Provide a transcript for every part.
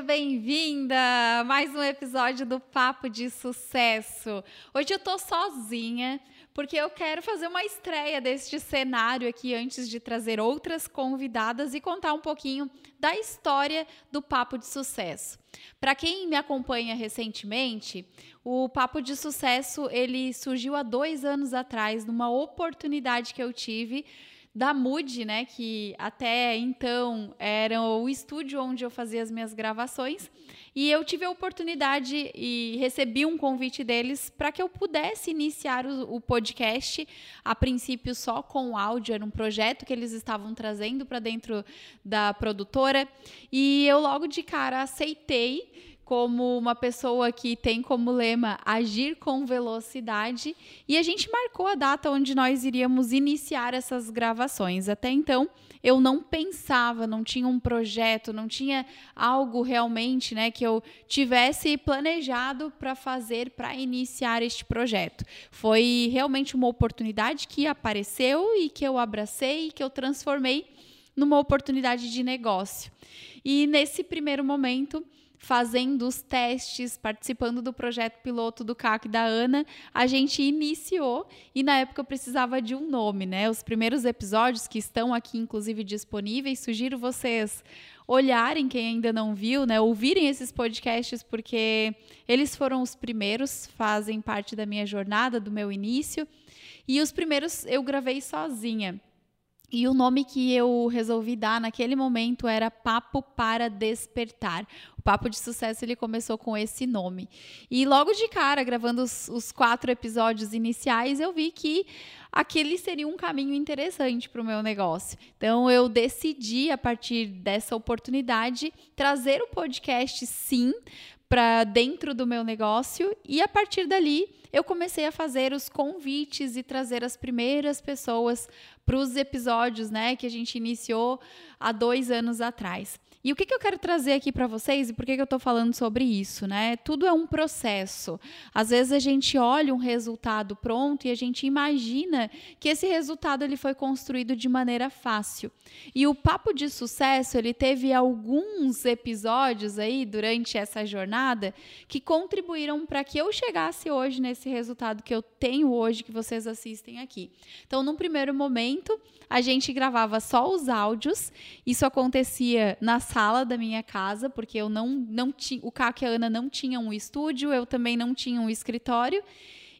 seja bem-vinda a mais um episódio do Papo de Sucesso. Hoje eu tô sozinha porque eu quero fazer uma estreia deste cenário aqui antes de trazer outras convidadas e contar um pouquinho da história do Papo de Sucesso. Para quem me acompanha recentemente, o Papo de Sucesso ele surgiu há dois anos atrás numa oportunidade que eu tive da Mood, né, que até então era o estúdio onde eu fazia as minhas gravações, e eu tive a oportunidade e recebi um convite deles para que eu pudesse iniciar o, o, podcast, a princípio só com áudio, era um projeto que eles estavam trazendo para dentro da produtora, e eu logo de cara aceitei como uma pessoa que tem como lema agir com velocidade e a gente marcou a data onde nós iríamos iniciar essas gravações. Até então, eu não pensava, não tinha um projeto, não tinha algo realmente, né, que eu tivesse planejado para fazer para iniciar este projeto. Foi realmente uma oportunidade que apareceu e que eu abracei e que eu transformei numa oportunidade de negócio. E nesse primeiro momento, fazendo os testes, participando do projeto piloto do CAC da Ana, a gente iniciou e na época eu precisava de um nome, né? Os primeiros episódios que estão aqui, inclusive, disponíveis, sugiro vocês olharem quem ainda não viu, né? Ouvirem esses podcasts porque eles foram os primeiros, fazem parte da minha jornada, do meu início. E os primeiros eu gravei sozinha. E o nome que eu resolvi dar naquele momento era Papo para Despertar. O Papo de Sucesso ele começou com esse nome. E logo de cara, gravando os, os quatro episódios iniciais, eu vi que aquele seria um caminho interessante para o meu negócio. Então eu decidi, a partir dessa oportunidade, trazer o podcast sim para dentro do meu negócio e a partir dali eu comecei a fazer os convites e trazer as primeiras pessoas para os episódios, né, que a gente iniciou há dois anos atrás. E o que, que eu quero trazer aqui para vocês e por que, que eu estou falando sobre isso, né? Tudo é um processo. Às vezes a gente olha um resultado pronto e a gente imagina que esse resultado ele foi construído de maneira fácil. E o papo de sucesso ele teve alguns episódios aí durante essa jornada que contribuíram para que eu chegasse hoje nesse resultado que eu tenho hoje que vocês assistem aqui. Então, num primeiro momento a gente gravava só os áudios. Isso acontecia na sala da minha casa, porque eu não, não tinha. O Caco e a Ana não tinham um estúdio, eu também não tinha um escritório.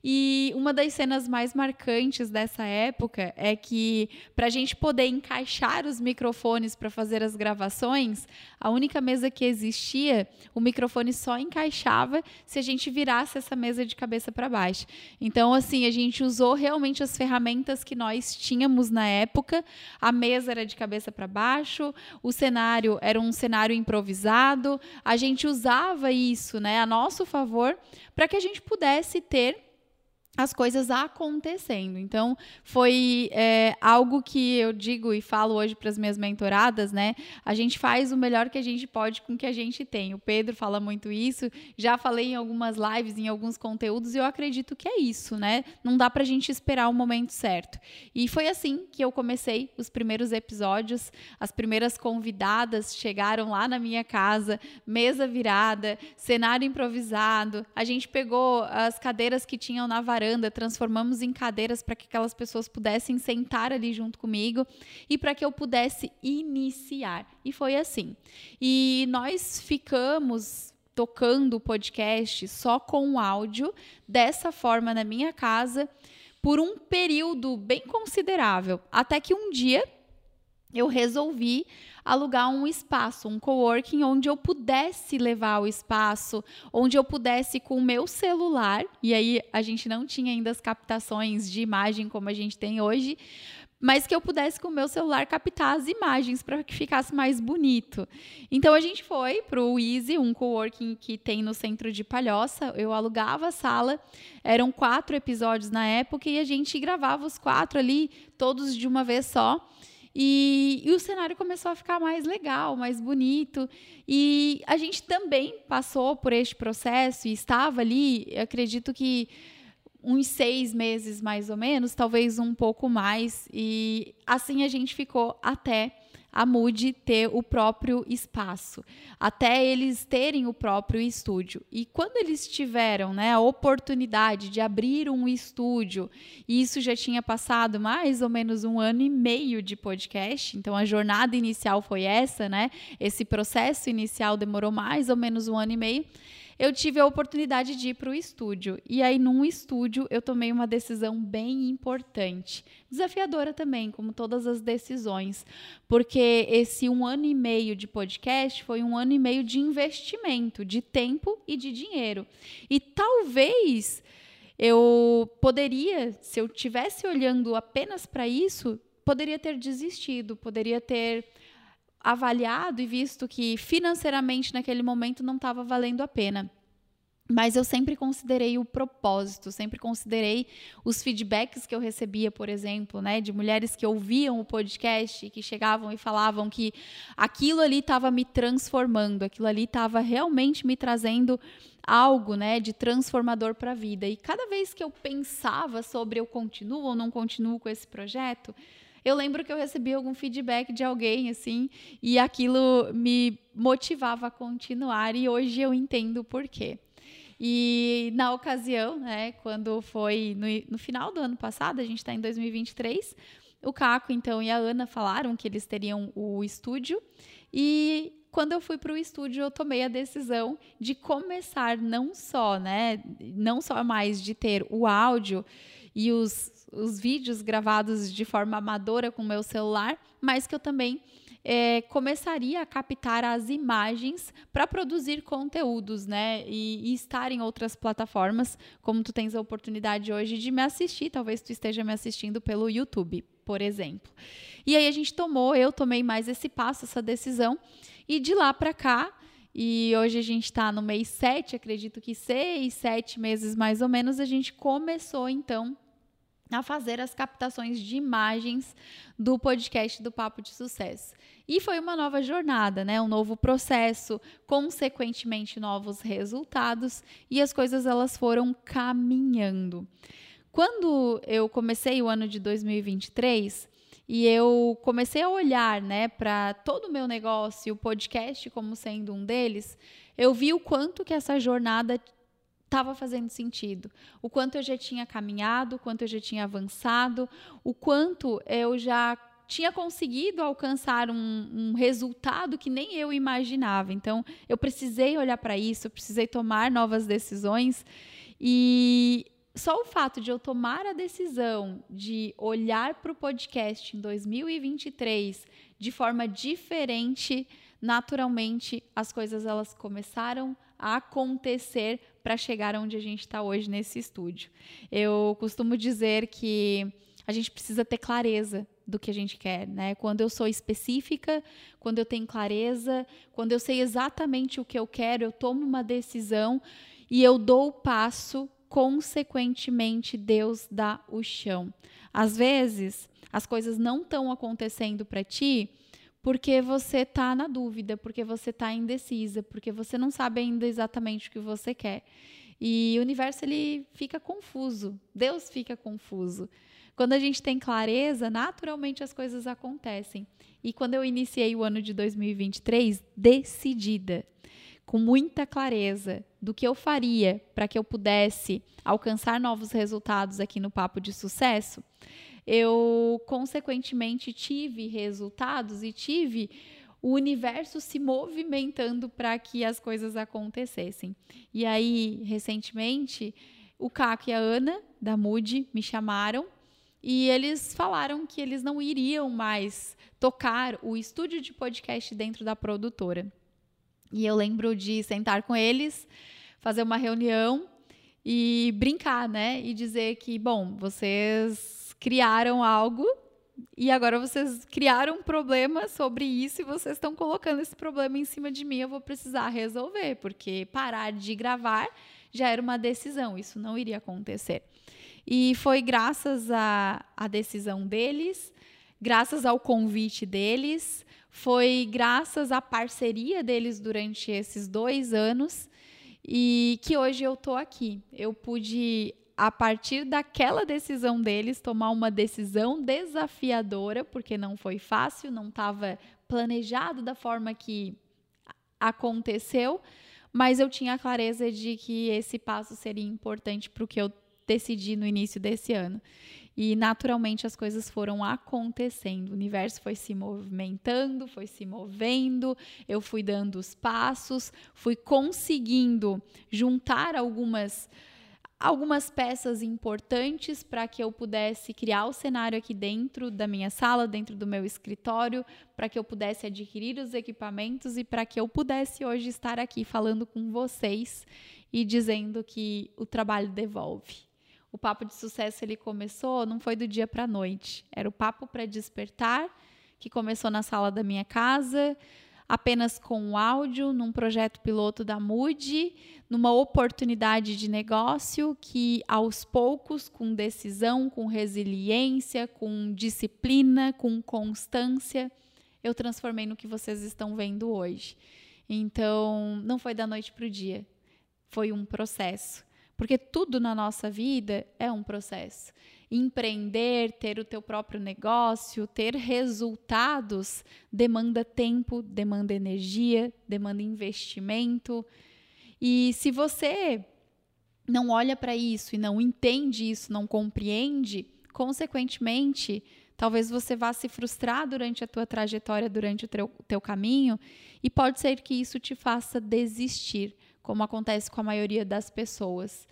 E uma das cenas mais marcantes dessa época é que, para a gente poder encaixar os microfones para fazer as gravações, a única mesa que existia, o microfone só encaixava se a gente virasse essa mesa de cabeça para baixo. Então, assim, a gente usou realmente as ferramentas que nós tínhamos na época. A mesa era de cabeça para baixo, o cenário era um cenário improvisado. A gente usava isso, né, a nosso favor, para que a gente pudesse ter as coisas acontecendo. Então, foi é, algo que eu digo e falo hoje para as minhas mentoradas, né? A gente faz o melhor que a gente pode com o que a gente tem. O Pedro fala muito isso, já falei em algumas lives, em alguns conteúdos, e eu acredito que é isso, né? Não dá para a gente esperar o momento certo. E foi assim que eu comecei os primeiros episódios. As primeiras convidadas chegaram lá na minha casa, mesa virada, cenário improvisado. A gente pegou as cadeiras que tinham na varanda varanda, transformamos em cadeiras para que aquelas pessoas pudessem sentar ali junto comigo e para que eu pudesse iniciar. E foi assim. E nós ficamos tocando o podcast só com áudio, dessa forma na minha casa, por um período bem considerável, até que um dia eu resolvi alugar um espaço, um coworking, onde eu pudesse levar o espaço, onde eu pudesse com o meu celular, e aí a gente não tinha ainda as captações de imagem como a gente tem hoje, mas que eu pudesse com o meu celular captar as imagens para que ficasse mais bonito. Então a gente foi para o Easy, um coworking que tem no centro de Palhoça. Eu alugava a sala, eram quatro episódios na época e a gente gravava os quatro ali, todos de uma vez só. E, e, o cenário começou a ficar mais legal, mais bonito. E a gente também passou por este processo e estava ali, acredito que uns seis meses mais ou menos, talvez um pouco mais. E assim a gente ficou até a Moody ter o próprio espaço, até eles terem o próprio estúdio. E quando eles tiveram né, a oportunidade de abrir um estúdio, e isso já tinha passado mais ou menos um ano e meio de podcast, então a jornada inicial foi essa, né? Esse processo inicial demorou mais ou menos um ano e meio eu tive a oportunidade de ir para o estúdio. E aí, num estúdio, eu tomei uma decisão bem importante. Desafiadora também, como todas as decisões. Porque esse um ano e meio de podcast foi um ano e meio de investimento, de tempo e de dinheiro. E talvez eu poderia, se eu tivesse olhando apenas para isso, poderia ter desistido, poderia ter avaliado e visto que financeiramente naquele momento não estava valendo a pena. Mas eu sempre considerei o propósito, sempre considerei os feedbacks que eu recebia, por exemplo, né, de mulheres que ouviam o podcast que chegavam e falavam que aquilo ali estava me transformando, aquilo ali estava realmente me trazendo algo, né, de transformador para a vida. E cada vez que eu pensava sobre eu continuo ou não continuo com esse projeto, eu lembro que eu recebi algum feedback de alguém, assim, e aquilo me motivava a continuar, e hoje eu entendo por quê. E na ocasião, né, quando foi no, no final do ano passado, a gente está em 2023, o Caco, então, e a Ana falaram que eles teriam o estúdio, e quando eu fui para o estúdio, eu tomei a decisão de começar não só, né, não só mais de ter o áudio e os os vídeos gravados de forma amadora com o meu celular, mas que eu também é, começaria a captar as imagens para produzir conteúdos, né? E, e, estar em outras plataformas, como tu tens a oportunidade hoje de me assistir, talvez tu esteja me assistindo pelo YouTube, por exemplo. E aí a gente tomou, eu tomei mais esse passo, essa decisão, e de lá para cá e hoje a gente está no mês 7, acredito que seis, sete meses mais ou menos, a gente começou então a fazer as captações de imagens do podcast do Papo de Sucesso. E foi uma nova jornada, né? Um novo processo, consequentemente novos resultados e as coisas elas foram caminhando. Quando eu comecei o ano de 2023 e eu comecei a olhar, né, para todo o meu negócio, o podcast como sendo um deles, eu vi o quanto que essa jornada estava fazendo sentido. O quanto eu já tinha caminhado, o quanto eu já tinha avançado, o quanto eu já tinha conseguido alcançar um, um resultado que nem eu imaginava. Então, eu precisei olhar para isso, eu precisei tomar novas decisões. E só o fato de eu tomar a decisão de olhar para o podcast em 2023 de forma diferente, naturalmente as coisas elas começaram a acontecer para chegar onde a gente está hoje nesse estúdio. Eu costumo dizer que a gente precisa ter clareza do que a gente quer, né? Quando eu sou específica, quando eu tenho clareza, quando eu sei exatamente o que eu quero, eu tomo uma decisão e eu dou o passo, consequentemente Deus dá o chão. Às vezes, as coisas não estão acontecendo para ti porque você está na dúvida, porque você está indecisa, porque você não sabe ainda exatamente o que você quer. E o universo ele fica confuso, Deus fica confuso. Quando a gente tem clareza, naturalmente as coisas acontecem. E quando eu iniciei o ano de 2023, decidida, com muita clareza do que eu faria para que eu pudesse alcançar novos resultados aqui no Papo de Sucesso, eu consequentemente tive resultados e tive o universo se movimentando para que as coisas acontecessem. E aí, recentemente, o Caco e a Ana, da Moody, me chamaram e eles falaram que eles não iriam mais tocar o estúdio de podcast dentro da produtora. E eu lembro de sentar com eles, fazer uma reunião e brincar, né? E dizer que, bom, vocês criaram algo e agora vocês criaram um problema sobre isso e vocês estão colocando esse problema em cima de mim. Eu vou precisar resolver, porque parar de gravar já era uma decisão, isso não iria acontecer. E foi graças à, à decisão deles, graças ao convite deles, foi graças à parceria deles durante esses dois anos e que hoje eu estou aqui. Eu pude a partir daquela decisão deles, tomar uma decisão desafiadora, porque não foi fácil, não estava planejado da forma que aconteceu, mas eu tinha a clareza de que esse passo seria importante para o que eu decidi no início desse ano. E naturalmente as coisas foram acontecendo, o universo foi se movimentando, foi se movendo, eu fui dando os passos, fui conseguindo juntar algumas algumas peças importantes para que eu pudesse criar o cenário aqui dentro da minha sala, dentro do meu escritório, para que eu pudesse adquirir os equipamentos e para que eu pudesse hoje estar aqui falando com vocês e dizendo que o trabalho devolve. O papo de sucesso ele começou, não foi do dia para a noite, era o papo para despertar, que começou na sala da minha casa, apenas com áudio, num projeto piloto da Mood, numa oportunidade de negócio que, aos poucos, com decisão, com resiliência, com disciplina, com constância, eu transformei no que vocês estão vendo hoje. Então, não foi da noite para o dia, foi um processo. Porque tudo na nossa vida é um processo empreender, ter o teu próprio negócio, ter resultados, demanda tempo, demanda energia, demanda investimento. E se você não olha para isso e não entende isso, não compreende, consequentemente, talvez você vá se frustrar durante a tua trajetória, durante o teu, teu caminho, e pode ser que isso te faça desistir, como acontece com a maioria das pessoas.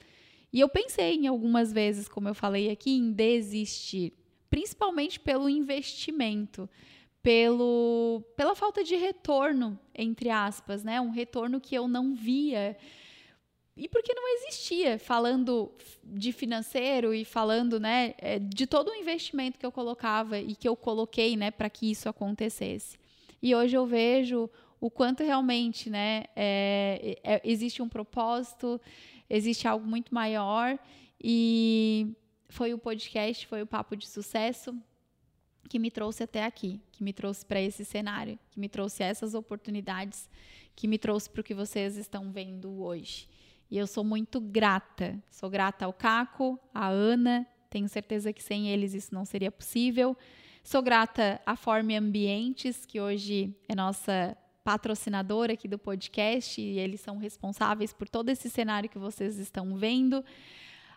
E eu pensei em algumas vezes, como eu falei aqui, em desistir, principalmente pelo investimento, pelo, pela falta de retorno, entre aspas, né? Um retorno que eu não via. E porque não existia, falando de financeiro e falando, né, é, de todo o investimento que eu colocava e que eu coloquei, né, para que isso acontecesse. E hoje eu vejo o quanto realmente, né, é, é, existe um propósito, existe algo muito maior e foi o podcast, foi o papo de sucesso que me trouxe até aqui, que me trouxe para esse cenário, que me trouxe essas oportunidades, que me trouxe para o que vocês estão vendo hoje. E eu sou muito grata. Sou grata ao Caco, à Ana, tenho certeza que sem eles isso não seria possível. Sou grata à Forme Ambientes, que hoje é nossa patrocinador aqui do podcast e eles são responsáveis por todo esse cenário que vocês estão vendo.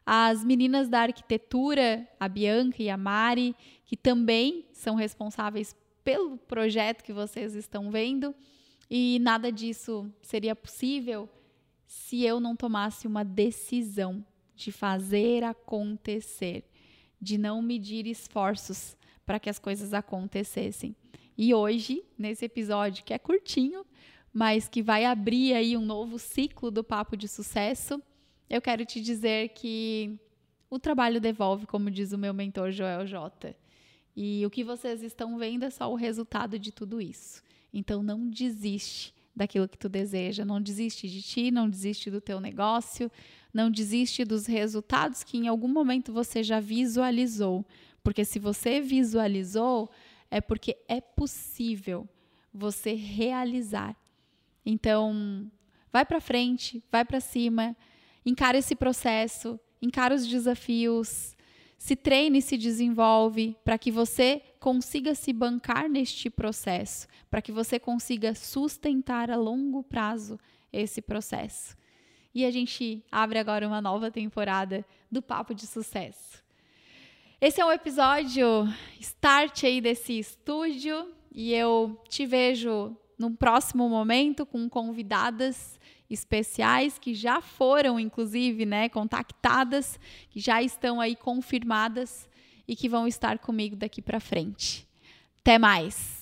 As meninas da arquitetura, a Bianca e a Mari, que também são responsáveis pelo projeto que vocês estão vendo. E nada disso seria possível se eu não tomasse uma decisão de fazer acontecer, de não medir esforços para que as coisas acontecessem. E hoje, nesse episódio que é curtinho, mas que vai abrir aí um novo ciclo do papo de sucesso, eu quero te dizer que o trabalho devolve, como diz o meu mentor Joel J. E o que vocês estão vendo é só o resultado de tudo isso. Então não desiste daquilo que tu deseja, não desiste de ti, não desiste do teu negócio, não desiste dos resultados que em algum momento você já visualizou, porque se você visualizou, é porque é possível você realizar. Então, vai para frente, vai para cima, encara esse processo, encara os desafios, se treine e se desenvolve para que você consiga se bancar neste processo, para que você consiga sustentar a longo prazo esse processo. E a gente abre agora uma nova temporada do Papo de Sucesso. Esse é um episódio start aí desse estúdio e eu te vejo num próximo momento com convidadas especiais que já foram inclusive, né, contactadas, que já estão aí confirmadas e que vão estar comigo daqui para frente. Até mais.